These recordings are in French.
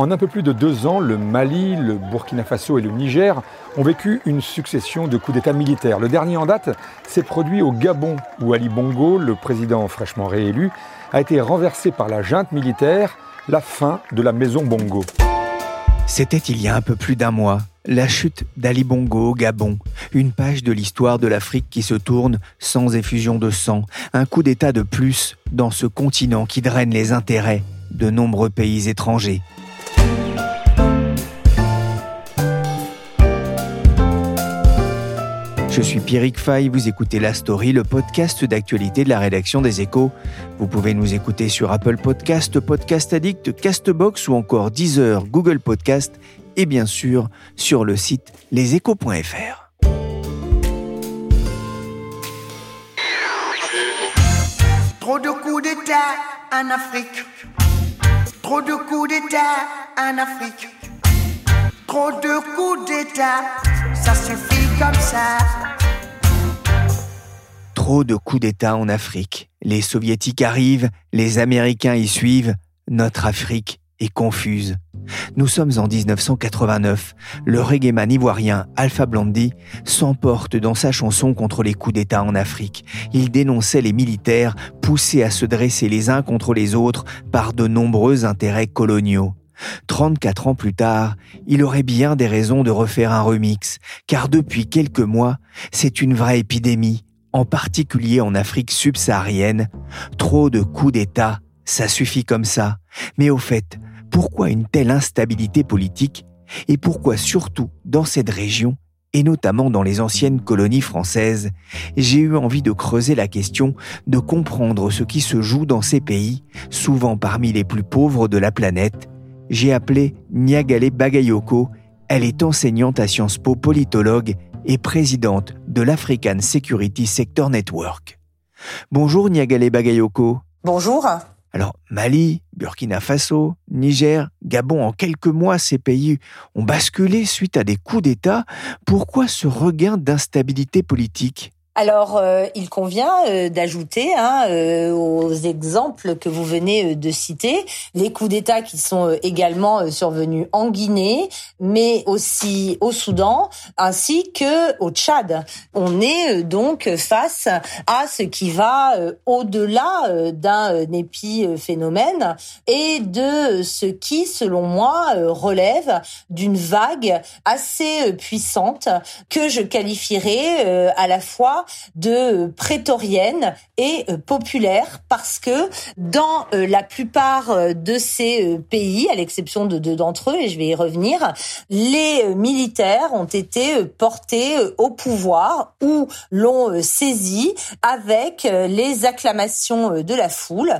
En un peu plus de deux ans, le Mali, le Burkina Faso et le Niger ont vécu une succession de coups d'État militaires. Le dernier en date s'est produit au Gabon, où Ali Bongo, le président fraîchement réélu, a été renversé par la junte militaire, la fin de la maison Bongo. C'était il y a un peu plus d'un mois, la chute d'Ali Bongo au Gabon, une page de l'histoire de l'Afrique qui se tourne sans effusion de sang, un coup d'État de plus dans ce continent qui draine les intérêts de nombreux pays étrangers. Je suis Pierrick Fay, vous écoutez La Story, le podcast d'actualité de la rédaction des Échos. Vous pouvez nous écouter sur Apple Podcast, Podcast Addict, Castbox ou encore Deezer, Google Podcast et bien sûr sur le site leséchos.fr. Trop de coups d'État en Afrique. Trop de coups d'État en Afrique. Trop de coups d'État, ça suffit Trop de coups d'État en Afrique. Les soviétiques arrivent, les Américains y suivent. Notre Afrique est confuse. Nous sommes en 1989. Le reggaeman ivoirien Alpha Blondy s'emporte dans sa chanson contre les coups d'État en Afrique. Il dénonçait les militaires poussés à se dresser les uns contre les autres par de nombreux intérêts coloniaux. 34 ans plus tard, il aurait bien des raisons de refaire un remix, car depuis quelques mois, c'est une vraie épidémie, en particulier en Afrique subsaharienne. Trop de coups d'État, ça suffit comme ça. Mais au fait, pourquoi une telle instabilité politique? Et pourquoi surtout dans cette région et notamment dans les anciennes colonies françaises, j'ai eu envie de creuser la question, de comprendre ce qui se joue dans ces pays, souvent parmi les plus pauvres de la planète, j'ai appelé Niagale Bagayoko. Elle est enseignante à Sciences Po, politologue et présidente de l'African Security Sector Network. Bonjour Niagale Bagayoko. Bonjour. Alors Mali, Burkina Faso, Niger, Gabon, en quelques mois, ces pays ont basculé suite à des coups d'État. Pourquoi ce regain d'instabilité politique? Alors, euh, il convient euh, d'ajouter hein, euh, aux exemples que vous venez de citer les coups d'État qui sont également survenus en Guinée, mais aussi au Soudan, ainsi que au Tchad. On est donc face à ce qui va au-delà d'un épiphénomène et de ce qui, selon moi, relève d'une vague assez puissante que je qualifierais à la fois de prétorienne et euh, populaire parce que dans euh, la plupart euh, de ces pays, à l'exception de deux d'entre eux, et je vais y revenir, les militaires ont été portés au pouvoir ou l'ont saisi avec les acclamations de la foule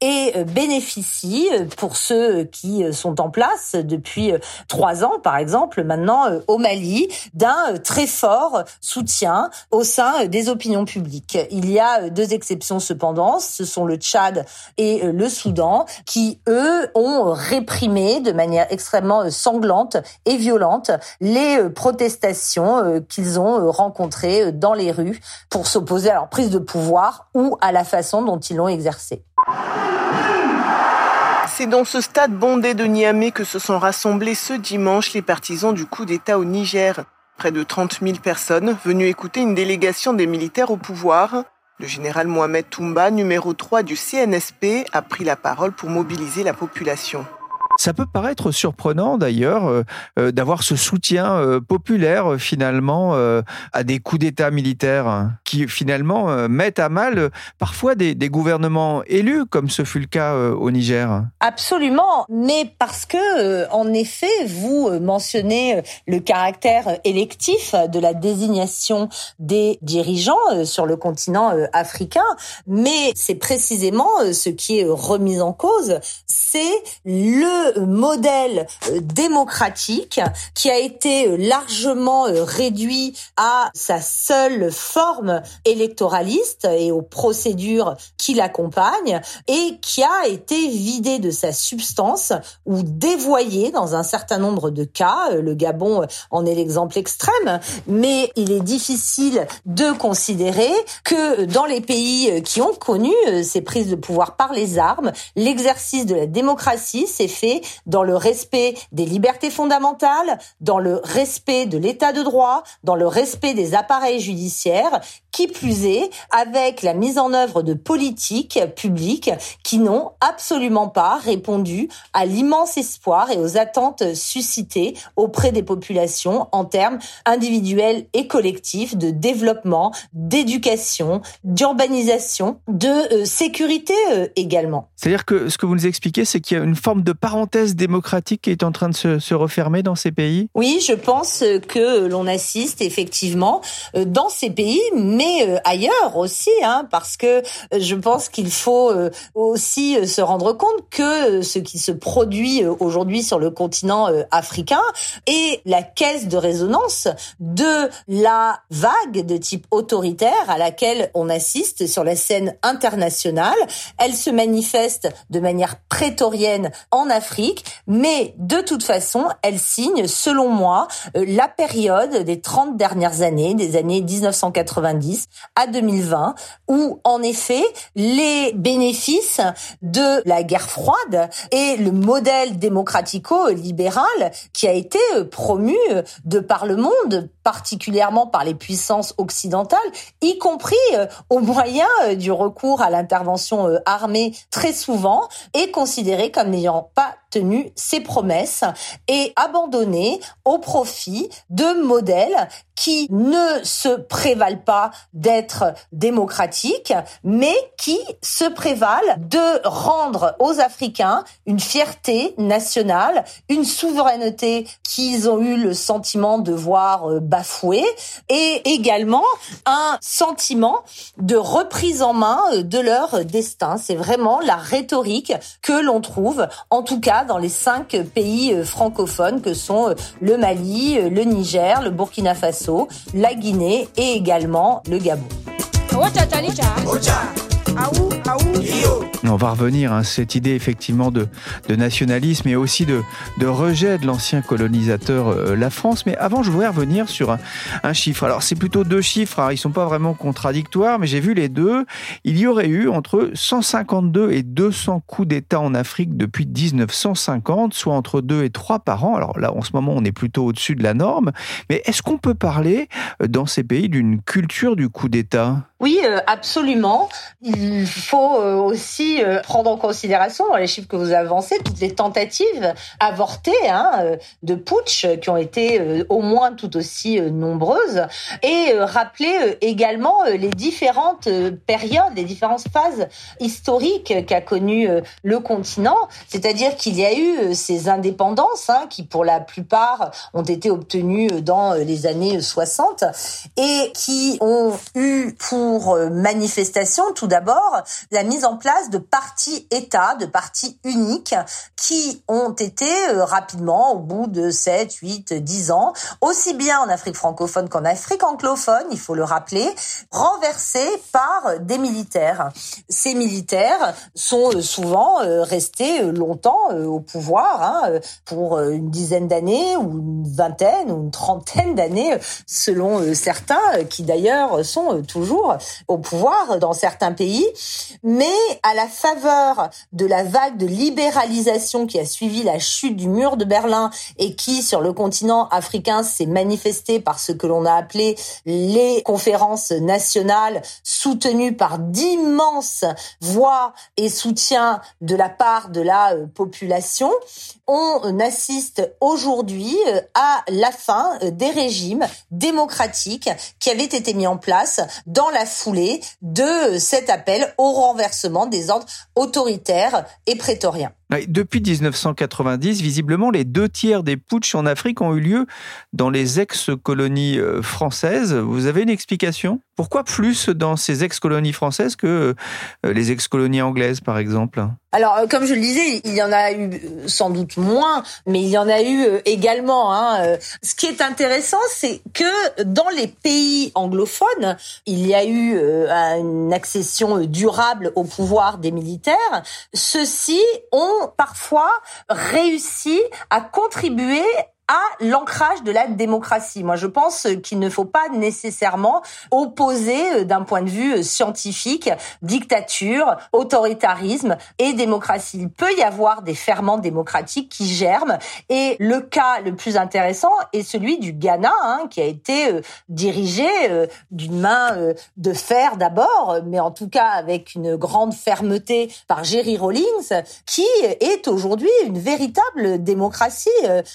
et bénéficient, pour ceux qui sont en place depuis trois ans, par exemple, maintenant au Mali, d'un très fort soutien au sein des opinions publiques. Il y a deux exceptions cependant, ce sont le Tchad et le Soudan, qui eux ont réprimé de manière extrêmement sanglante et violente les protestations qu'ils ont rencontrées dans les rues pour s'opposer à leur prise de pouvoir ou à la façon dont ils l'ont exercée. C'est dans ce stade bondé de Niamey que se sont rassemblés ce dimanche les partisans du coup d'État au Niger. Près de 30 000 personnes venues écouter une délégation des militaires au pouvoir. Le général Mohamed Toumba, numéro 3 du CNSP, a pris la parole pour mobiliser la population. Ça peut paraître surprenant d'ailleurs d'avoir ce soutien populaire finalement à des coups d'État militaires qui finalement mettent à mal parfois des, des, gouvernements élus, comme ce fut le cas au Niger. Absolument, mais parce que en effet, vous mentionnez le caractère électif de la désignation des dirigeants sur le continent africain, mais c'est précisément ce qui est remis en cause, c'est le modèle euh, démocratique qui a été largement euh, réduit à sa seule forme électoraliste et aux procédures qui l'accompagnent et qui a été vidé de sa substance ou dévoyé dans un certain nombre de cas. Le Gabon en est l'exemple extrême, mais il est difficile de considérer que dans les pays qui ont connu euh, ces prises de pouvoir par les armes, l'exercice de la démocratie s'est fait dans le respect des libertés fondamentales, dans le respect de l'état de droit, dans le respect des appareils judiciaires, qui plus est avec la mise en œuvre de politiques publiques qui n'ont absolument pas répondu à l'immense espoir et aux attentes suscitées auprès des populations en termes individuels et collectifs de développement, d'éducation, d'urbanisation, de euh, sécurité euh, également. C'est-à-dire que ce que vous nous expliquez, c'est qu'il y a une forme de parenthèse démocratique qui est en train de se, se refermer dans ces pays? Oui, je pense que l'on assiste effectivement euh, dans ces pays, mais euh, ailleurs aussi, hein, parce que euh, je pense qu'il faut aussi se rendre compte que ce qui se produit aujourd'hui sur le continent africain est la caisse de résonance de la vague de type autoritaire à laquelle on assiste sur la scène internationale. Elle se manifeste de manière prétorienne en Afrique, mais de toute façon, elle signe, selon moi, la période des 30 dernières années, des années 1990 à 2020, où en effet les bénéfices de la guerre froide et le modèle démocratico-libéral qui a été promu de par le monde, particulièrement par les puissances occidentales, y compris euh, au moyen euh, du recours à l'intervention euh, armée très souvent, est considéré comme n'ayant pas tenu ses promesses et abandonné au profit de modèles qui ne se prévalent pas d'être démocratiques, mais qui se prévalent de rendre aux Africains une fierté nationale, une souveraineté qu'ils ont eu le sentiment de voir euh, bafouée, et également un sentiment de reprise en main euh, de leur destin. C'est vraiment la rhétorique que l'on trouve, en tout cas dans les cinq pays euh, francophones que sont le Mali, le Niger, le Burkina Faso, la Guinée et également le Gabon. On va revenir à cette idée effectivement de, nationalisme et aussi de, rejet de l'ancien colonisateur euh, la France. Mais avant, je voudrais revenir sur un, chiffre. Alors c'est plutôt deux chiffres, hein. ils sont pas vraiment contradictoires, mais j'ai vu les deux. Il y aurait eu entre 152 et 200 coups d'État en Afrique depuis 1950, soit entre 2 et 3 par an. Alors là, en ce moment, on est plutôt au-dessus de la norme. Mais est-ce qu'on peut parler euh, dans ces pays d'une culture du coup d'État? Oui, euh, absolument. Il faut aussi euh, prendre en considération les chiffres que vous avancez toutes les tentatives avortées hein, euh, de putsch qui ont été euh, au moins tout aussi nombreuses et rappeler également les différentes périodes, les différentes phases historiques qu'a connu le continent. C'est-à-dire qu'il y a eu ces indépendances hein, qui pour la plupart ont été obtenues dans les années 60 et qui ont eu pour manifestation tout d'abord la mise en place de partis États, de partis uniques qui ont été euh, rapidement, au bout de 7, 8, 10 ans, aussi bien en Afrique francophone qu'en Afrique anglophone, il faut le rappeler, renversés par des militaires. Ces militaires sont euh, souvent euh, restés longtemps au pouvoir, hein, pour une dizaine d'années ou une vingtaine ou une trentaine d'années, selon certains, qui d'ailleurs sont toujours au pouvoir dans certains pays, mais à la faveur de la vague de libéralisation qui a suivi la chute du mur de Berlin et qui, sur le continent africain, s'est manifestée par ce que l'on a appelé les conférences nationales soutenues par d'immenses voix et soutiens de la part de la euh, population, on assiste aujourd'hui euh, à la fin euh, des régimes démocratiques qui avaient été mis en place dans la foulée de cet appel au renversement des ordres autoritaires et prétoriens. Depuis 1990, visiblement, les deux tiers des putschs en Afrique ont eu lieu dans les ex-colonies euh, françaises. Vous avez une explication? Pourquoi plus dans ces ex-colonies françaises que euh, les ex-colonies anglaises, par exemple? Alors, euh, comme je le disais, il y en a eu sans doute moins, mais il y en a eu également. Hein. Ce qui est intéressant, c'est que dans les pays anglophones, il y a eu une accession durable au pouvoir des militaires. Ceux-ci ont parfois réussi à contribuer à l'ancrage de la démocratie. Moi, je pense qu'il ne faut pas nécessairement opposer euh, d'un point de vue euh, scientifique dictature, autoritarisme et démocratie. Il peut y avoir des ferments démocratiques qui germent et le cas le plus intéressant est celui du Ghana, hein, qui a été euh, dirigé d'une main de fer d'abord, mais en tout cas avec une grande fermeté par Jerry Rawlings, qui est aujourd'hui une véritable démocratie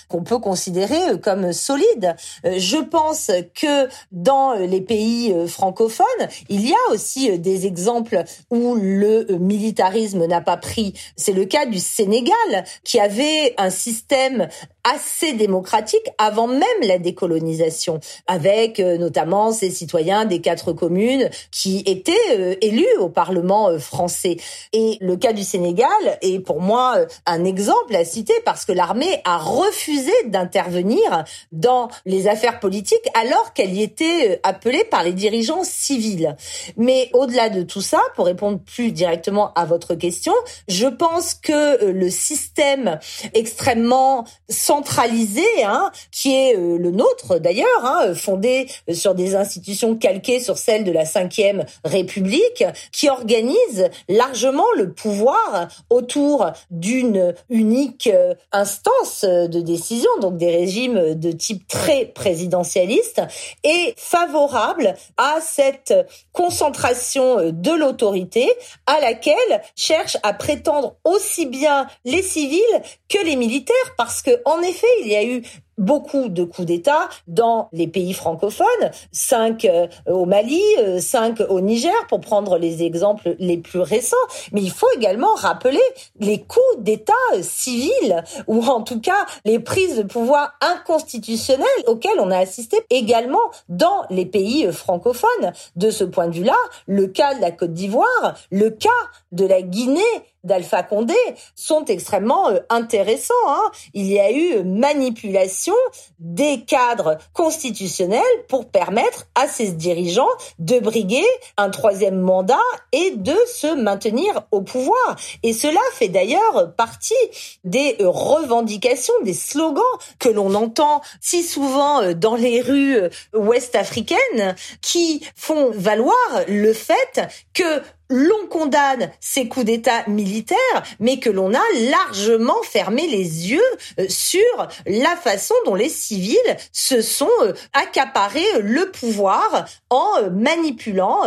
qu'on peut considérer considéré comme solide. Euh, je pense que dans les pays euh, francophones, il y a aussi euh, des exemples où le militarisme n'a pas pris. C'est le cas du Sénégal, qui avait un système assez démocratique avant même la décolonisation, avec notamment ces citoyens des quatre communes qui étaient élus au Parlement français. Et le cas du Sénégal est pour moi un exemple à citer parce que l'armée a refusé d'intervenir intervenir dans les affaires politiques alors qu'elle y était euh, appelée par les dirigeants civils. Mais au-delà de tout ça, pour répondre plus directement à votre question, je pense que euh, le système extrêmement centralisé, hein, qui est euh, le nôtre d'ailleurs, hein, fondé sur des institutions calquées sur celles de la Ve République, qui organise largement le pouvoir autour d'une unique instance de décision, donc des régimes de type très présidentialiste, est favorable à cette concentration de l'autorité à laquelle cherchent à prétendre aussi bien les civils que les militaires, parce que en effet, il y a eu beaucoup de coups d'État dans les pays francophones, cinq euh, au Mali, euh, cinq au Niger, pour prendre les exemples les plus récents. Mais il faut également rappeler les coups d'État civils, ou en tout cas les prises de pouvoir inconstitutionnelles auxquelles on a assisté également dans les pays francophones. De ce point de vue-là, le cas de la Côte d'Ivoire, le cas de la Guinée, d'Alpha Condé sont extrêmement euh, intéressants. Hein. Il y a eu manipulation des cadres constitutionnels pour permettre à ces dirigeants de briguer un troisième mandat et de se maintenir au pouvoir. Et cela fait d'ailleurs partie des euh, revendications, des slogans que l'on entend si souvent euh, dans les rues ouest africaines qui font valoir le fait que l'on condamne ces coups d'État militaires, mais que l'on a largement fermé les yeux euh, sur la façon dont les civils se sont euh, accaparés euh, le pouvoir en manipulant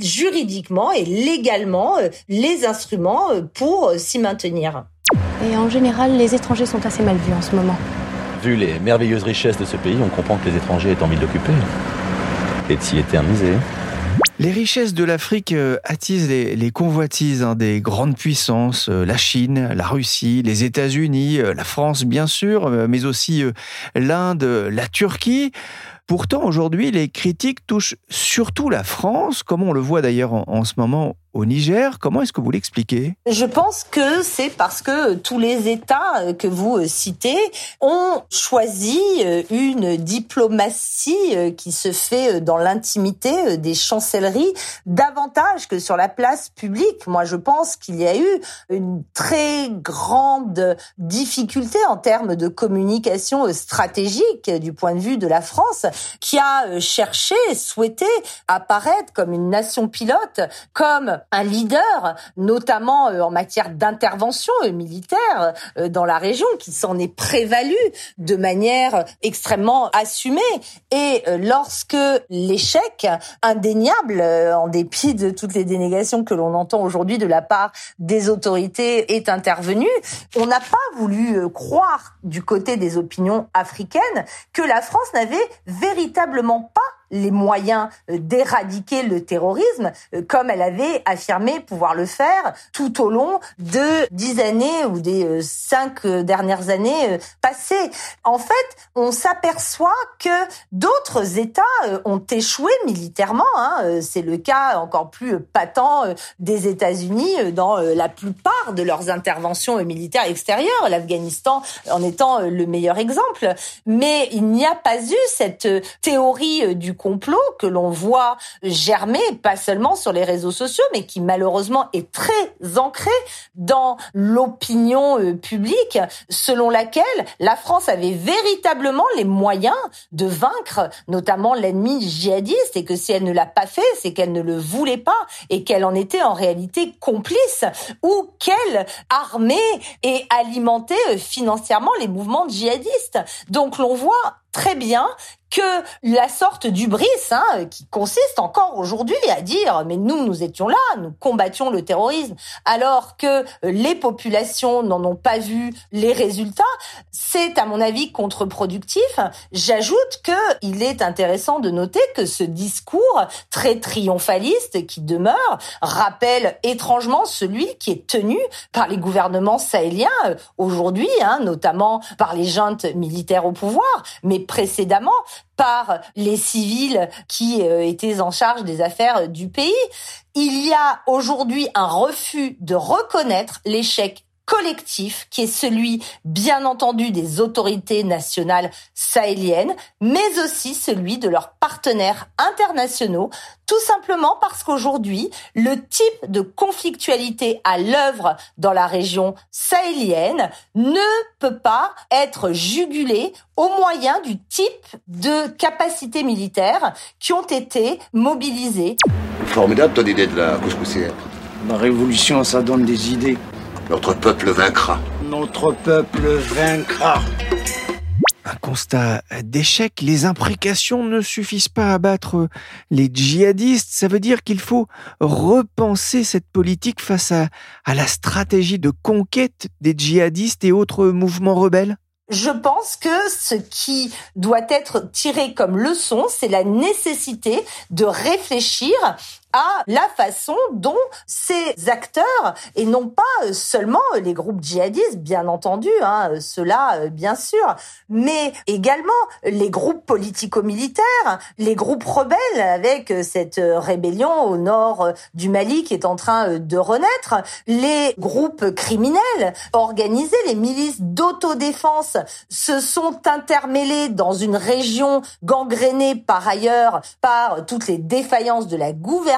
juridiquement et légalement les instruments pour s'y maintenir. Et en général, les étrangers sont assez mal vus en ce moment. Vu les merveilleuses richesses de ce pays, on comprend que les étrangers aient envie de l'occuper et de s'y éterniser. Les richesses de l'Afrique euh, attisent les, convoitises hein, des grandes puissances, euh, la Chine, la Russie, les États-Unis, euh, la France bien sûr, mais aussi l'Inde, la Turquie. Pourtant, aujourd'hui, les critiques touchent surtout la France, comme on le voit d'ailleurs en, ce moment au Niger. Comment est-ce que vous l'expliquez? Je pense que c'est parce que tous les États que vous citez ont choisi une diplomatie qui se fait dans l'intimité des chancelleries davantage que sur la place publique. Moi, je pense qu'il y a eu une très grande difficulté en termes de communication stratégique du point de vue de la France, qui a cherché, souhaité apparaître comme une nation pilote, comme un leader, notamment en matière d'intervention militaire dans la région, qui s'en est prévalu de manière extrêmement assumée. Et lorsque l'échec indéniable, en dépit de toutes les dénégations que l'on entend aujourd'hui de la part des autorités, est intervenu, on n'a pas voulu croire du côté des opinions africaines que la France n'avait véritablement pas les moyens euh, d'éradiquer le terrorisme, euh, comme elle avait affirmé pouvoir le faire tout au long de dix années ou des euh, cinq dernières années passées. En fait, on s'aperçoit que d'autres États ont échoué militairement. Hein. C'est le cas encore plus patent des États-Unis dans la plupart de leurs interventions militaires extérieures, l'Afghanistan en étant le meilleur exemple. Mais il n'y a pas eu cette théorie du complot que l'on voit germer, pas seulement sur les réseaux sociaux, mais qui malheureusement est très ancré dans l'opinion euh, publique, selon laquelle la France avait véritablement les moyens de vaincre notamment l'ennemi djihadiste et que si elle ne l'a pas fait, c'est qu'elle ne le voulait pas et qu'elle en était en réalité complice ou qu'elle armait et alimentait euh, financièrement les mouvements djihadistes. Donc l'on voit très bien que la sorte d'ubris hein, qui consiste encore aujourd'hui à dire mais nous nous étions là, nous combattions le terrorisme alors que les populations n'en ont pas vu les résultats, c'est à mon avis contre-productif. J'ajoute que il est intéressant de noter que ce discours très triomphaliste qui demeure rappelle étrangement celui qui est tenu par les gouvernements sahéliens aujourd'hui, hein, notamment par les juntes militaires au pouvoir, mais précédemment par les civils qui euh, étaient en charge des affaires du pays. Il y a aujourd'hui un refus de reconnaître l'échec collectif qui est celui, bien entendu, des autorités nationales sahéliennes, mais aussi celui de leurs partenaires internationaux, tout simplement parce qu'aujourd'hui, le type de conflictualité à l'œuvre dans la région sahélienne ne peut pas être jugulé au moyen du type de capacités militaires qui ont été mobilisées. Formidable ton idée de la couscoussière. La révolution, ça donne des idées. Notre peuple vaincra. Notre peuple vaincra. Un constat d'échec, les imprécations ne suffisent pas à battre les djihadistes. Ça veut dire qu'il faut repenser cette politique face à, à la stratégie de conquête des djihadistes et autres mouvements rebelles je pense que ce qui doit être tiré comme leçon, c'est la nécessité de réfléchir à la façon dont ces acteurs, et non pas seulement les groupes djihadistes, bien entendu, hein, cela bien sûr, mais également les groupes politico-militaires, les groupes rebelles avec cette rébellion au nord du Mali qui est en train de renaître, les groupes criminels organisés, les milices d'autodéfense se sont intermêlés dans une région gangrénée par ailleurs par toutes les défaillances de la gouvernance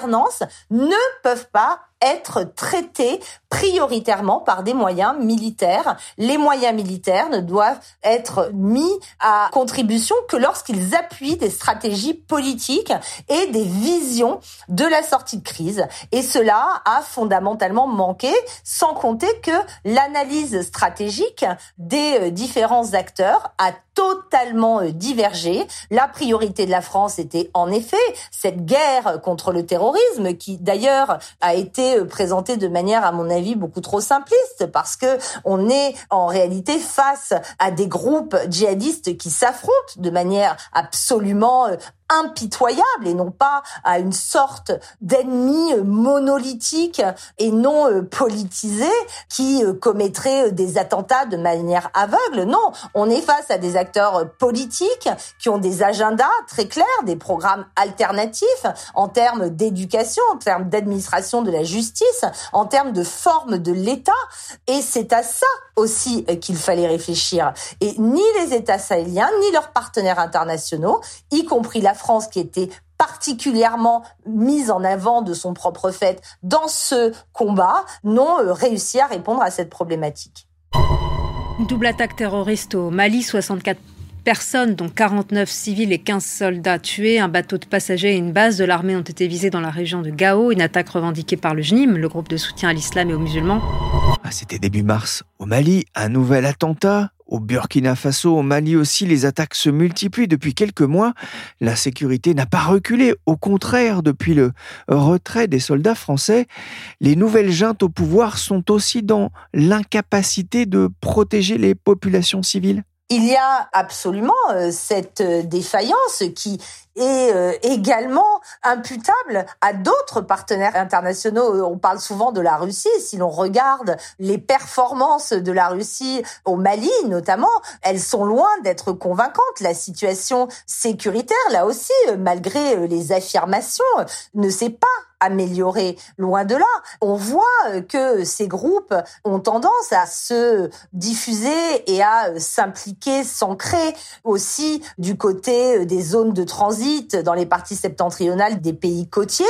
ne peuvent pas être traités prioritairement par des moyens militaires. Les moyens militaires ne doivent être mis à contribution que lorsqu'ils appuient des stratégies politiques et des visions de la sortie de crise. Et cela a fondamentalement manqué, sans compter que l'analyse stratégique des euh, différents acteurs a totalement euh, divergé. La priorité de la France était en effet cette guerre contre le terrorisme qui d'ailleurs a été euh, présenté de manière, à mon avis, beaucoup trop simpliste, parce que on est en réalité face à des groupes djihadistes qui s'affrontent de manière absolument euh, impitoyable et non pas à une sorte d'ennemi monolithique et non euh, politisé qui euh, commettrait des attentats de manière aveugle. Non, on est face à des acteurs politiques qui ont des agendas très clairs, des programmes alternatifs en termes d'éducation, en termes d'administration de la justice, en termes de forme de l'État. Et c'est à ça aussi qu'il fallait réfléchir. Et ni les États sahéliens, ni leurs partenaires internationaux, y compris la France qui était particulièrement mise en avant de son propre fait dans ce combat, n'ont euh, réussi à répondre à cette problématique. Une double attaque terroriste au Mali, 64 personnes, dont 49 civils et 15 soldats tués. Un bateau de passagers et une base de l'armée ont été visés dans la région de Gao. Une attaque revendiquée par le JNIM, le groupe de soutien à l'islam et aux musulmans. Ah, c'était début mars. Au Mali, un nouvel attentat. Au Burkina Faso, au Mali aussi, les attaques se multiplient depuis quelques mois. La sécurité n'a pas reculé. Au contraire, depuis le retrait des soldats français, les nouvelles juntes au pouvoir sont aussi dans l'incapacité de protéger les populations civiles. Il y a absolument euh, cette euh, défaillance qui est euh, également imputable à d'autres partenaires internationaux. On parle souvent de la Russie. Si l'on regarde les performances de la Russie au Mali, notamment, elles sont loin d'être convaincantes. La situation sécuritaire, là aussi, malgré les affirmations, ne s'est pas améliorée. Loin de là, on voit que ces groupes ont tendance à se diffuser et à s'impliquer, s'ancrer aussi du côté des zones de transit dans les parties septentrionales des pays côtiers.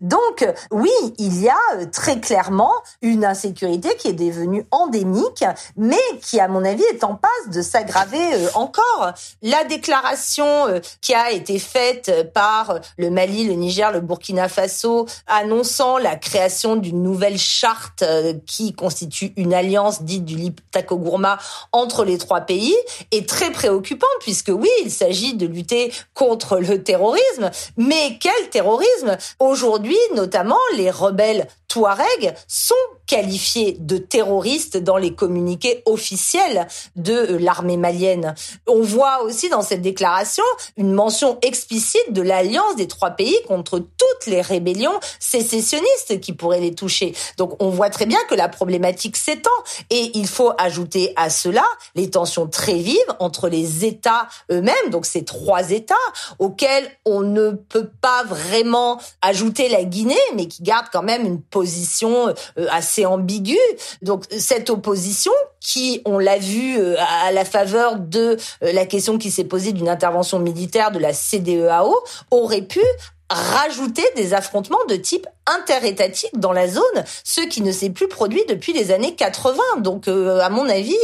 Donc oui, il y a très clairement une insécurité qui est devenue endémique, mais qui, à mon avis, est en passe de s'aggraver euh, encore. La déclaration euh, qui a été faite par le Mali, le Niger, le Burkina Faso annonçant la création d'une nouvelle charte euh, qui constitue une alliance dite du Liptako-Gourma entre les trois pays est très préoccupante puisque oui, il s'agit de lutter contre le terrorisme, mais quel terrorisme? Aujourd'hui, notamment, les rebelles Touaregs sont qualifiés de terroristes dans les communiqués officiels de l'armée malienne. On voit aussi dans cette déclaration une mention explicite de l'alliance des trois pays contre toutes les rébellions sécessionnistes qui pourraient les toucher. Donc on voit très bien que la problématique s'étend et il faut ajouter à cela les tensions très vives entre les États eux-mêmes, donc ces trois États auxquels on ne peut pas vraiment ajouter la Guinée, mais qui gardent quand même une position euh, assez ambiguë. Donc cette opposition qui, on l'a vu euh, à la faveur de euh, la question qui s'est posée d'une intervention militaire de la CDEAO, aurait pu rajouter des affrontements de type interétatique dans la zone, ce qui ne s'est plus produit depuis les années 80. Donc, à mon avis,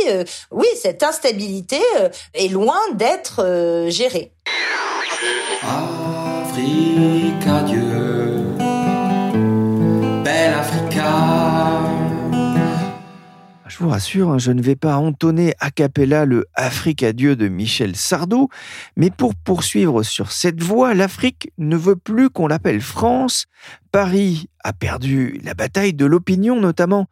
oui, cette instabilité est loin d'être gérée. Africa, Dieu, belle Africa. Je vous rassure, hein, je ne vais pas entonner a cappella le Afrique Dieu de Michel Sardou, mais pour poursuivre sur cette voie, l'Afrique ne veut plus qu'on l'appelle France. Paris a perdu la bataille de l'opinion, notamment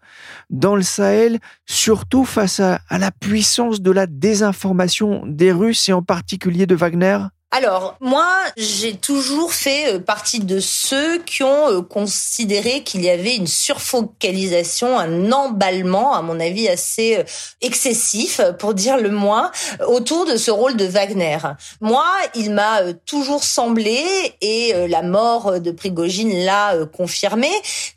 dans le Sahel, surtout face à la puissance de la désinformation des Russes et en particulier de Wagner. Alors, moi, j'ai toujours fait euh, partie de ceux qui ont euh, considéré qu'il y avait une surfocalisation, un emballement, à mon avis, assez euh, excessif, pour dire le moins, autour de ce rôle de Wagner. Moi, il m'a toujours semblé, et la mort de Prigogine l'a confirmé,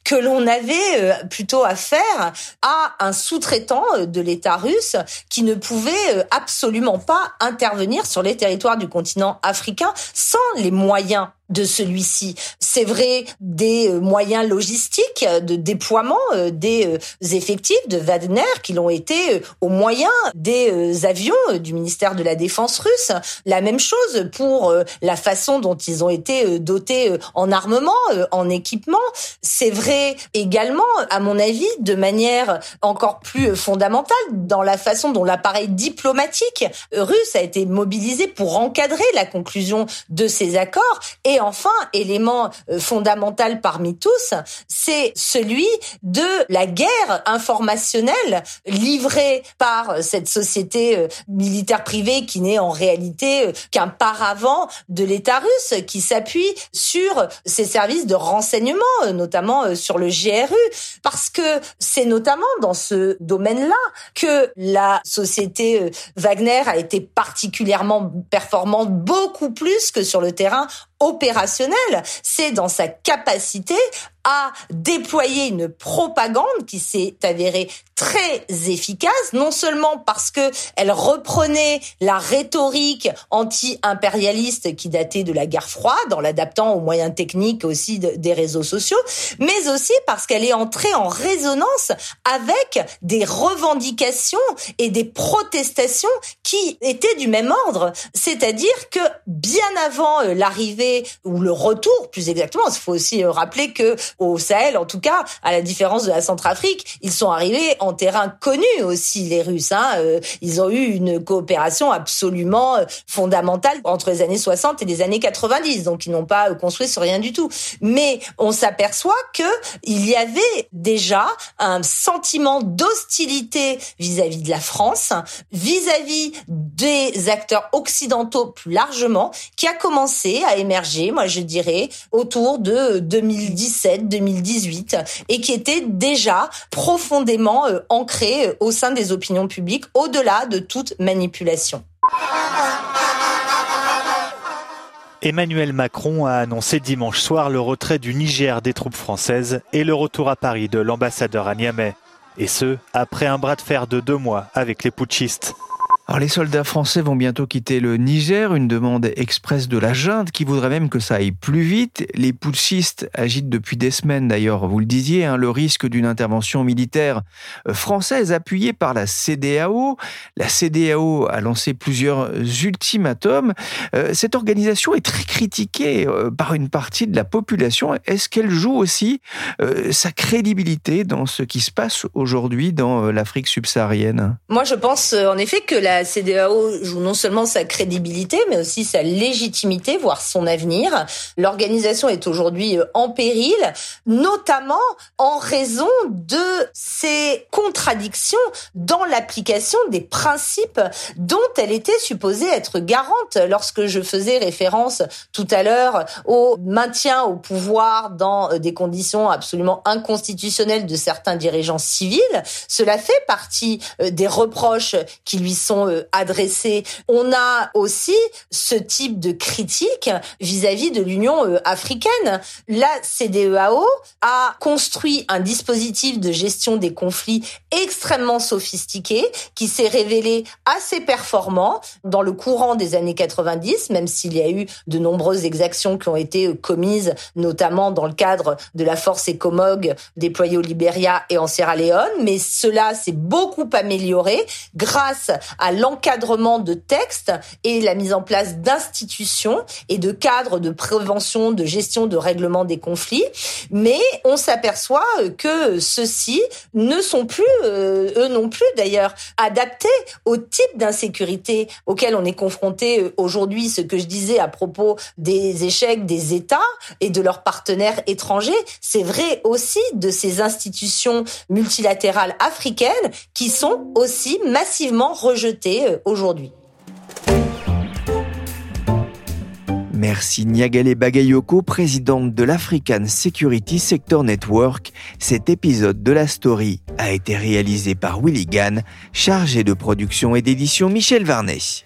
que l'on avait plutôt affaire à un sous-traitant de l'État russe qui ne pouvait absolument pas intervenir sur les territoires du continent africain sans les moyens de celui-ci. C'est vrai des euh, moyens logistiques euh, de déploiement euh, des effectifs de Wagner qui l'ont été au moyen des avions du ministère de la Défense russe. La même chose pour la façon dont ils ont été dotés en armement, en équipement. C'est vrai également, à mon avis, de manière encore plus fondamentale dans la façon dont l'appareil diplomatique russe a été mobilisé pour encadrer la conclusion de ces accords et enfin, élément euh, fondamental parmi tous, c'est celui de la guerre informationnelle livrée par cette société euh, militaire privée qui n'est en réalité euh, qu'un paravent de l'État russe qui s'appuie sur ses services de renseignement, notamment sur le GRU, parce que c'est notamment dans ce domaine-là que la société Wagner a été particulièrement performante, beaucoup plus que sur le terrain opérationnel, c'est dans sa capacité à déployer une propagande qui s'est avérée très efficace, non seulement parce que elle reprenait la rhétorique anti-impérialiste qui datait de la guerre froide en l'adaptant aux moyens techniques aussi des réseaux sociaux, mais aussi parce qu'elle est entrée en résonance avec des revendications et des protestations qui étaient du même ordre. C'est-à-dire que bien avant euh, l'arrivée ou le retour, plus exactement, il faut aussi euh, rappeler que au Sahel, en tout cas, à la différence de la Centrafrique, ils sont arrivés en terrain connu aussi, les Russes. Hein. Euh, ils ont eu une coopération absolument euh, fondamentale entre les années 60 et les années 90, donc ils n'ont pas euh, construit sur rien du tout. Mais on s'aperçoit que il y avait déjà un sentiment d'hostilité vis-à-vis de la France, vis-à-vis des acteurs occidentaux plus largement, qui a commencé à émerger, moi je dirais, autour de 2017, 2018 et qui était déjà profondément euh, ancré euh, au sein des opinions publiques au-delà de toute manipulation. Emmanuel Macron a annoncé dimanche soir le retrait du Niger des troupes françaises et le retour à Paris de l'ambassadeur à Niamey. Et ce, après un bras de fer de deux mois avec les putschistes. Alors les soldats français vont bientôt quitter le Niger, une demande expresse de la junte qui voudrait même que ça aille plus vite. Les putschistes agitent depuis des semaines d'ailleurs, vous le disiez, hein, le risque d'une intervention militaire euh, française appuyée par la CDAO. La CDAO a lancé plusieurs ultimatums. Euh, cette organisation est très critiquée euh, par une partie de la population. Est-ce qu'elle joue aussi sa crédibilité dans ce qui se passe aujourd'hui dans l'Afrique subsaharienne? Moi je pense en effet que la la CDAO joue non seulement sa crédibilité, mais aussi sa légitimité, voire son avenir. L'organisation est aujourd'hui euh, en péril, notamment en raison de ces contradictions dans l'application des principes dont elle était supposée être garante. Lorsque je faisais référence tout à l'heure au maintien au pouvoir dans euh, des conditions absolument inconstitutionnelles de certains dirigeants civils, cela fait partie euh, des reproches qui lui sont euh, adressés. On a aussi ce type de critique vis-à-vis de l'Union euh, africaine. La CDEAO a construit un dispositif de gestion des conflits extrêmement sophistiqué qui s'est révélé assez performant dans le courant des années 90, même s'il y a eu de nombreuses exactions qui ont été euh, commises, notamment dans le cadre de la force ECOMOG déployée au Libéria et en Sierra Leone. Mais cela s'est beaucoup amélioré grâce à l'encadrement de textes et la mise en place d'institutions et de cadres de prévention, de gestion, de règlement des conflits. Mais on s'aperçoit que ceux-ci ne sont plus, euh, eux non plus d'ailleurs, adaptés au type d'insécurité auquel on est confronté euh, aujourd'hui. Ce que je disais à propos des échecs des États et de leurs partenaires étrangers, c'est vrai aussi de ces institutions multilatérales africaines qui sont aussi massivement rejetées euh, aujourd'hui. Merci Niagale Bagayoko, présidente de l'African Security Sector Network. Cet épisode de la story a été réalisé par Willy Gann, chargé de production et d'édition Michel Varnet.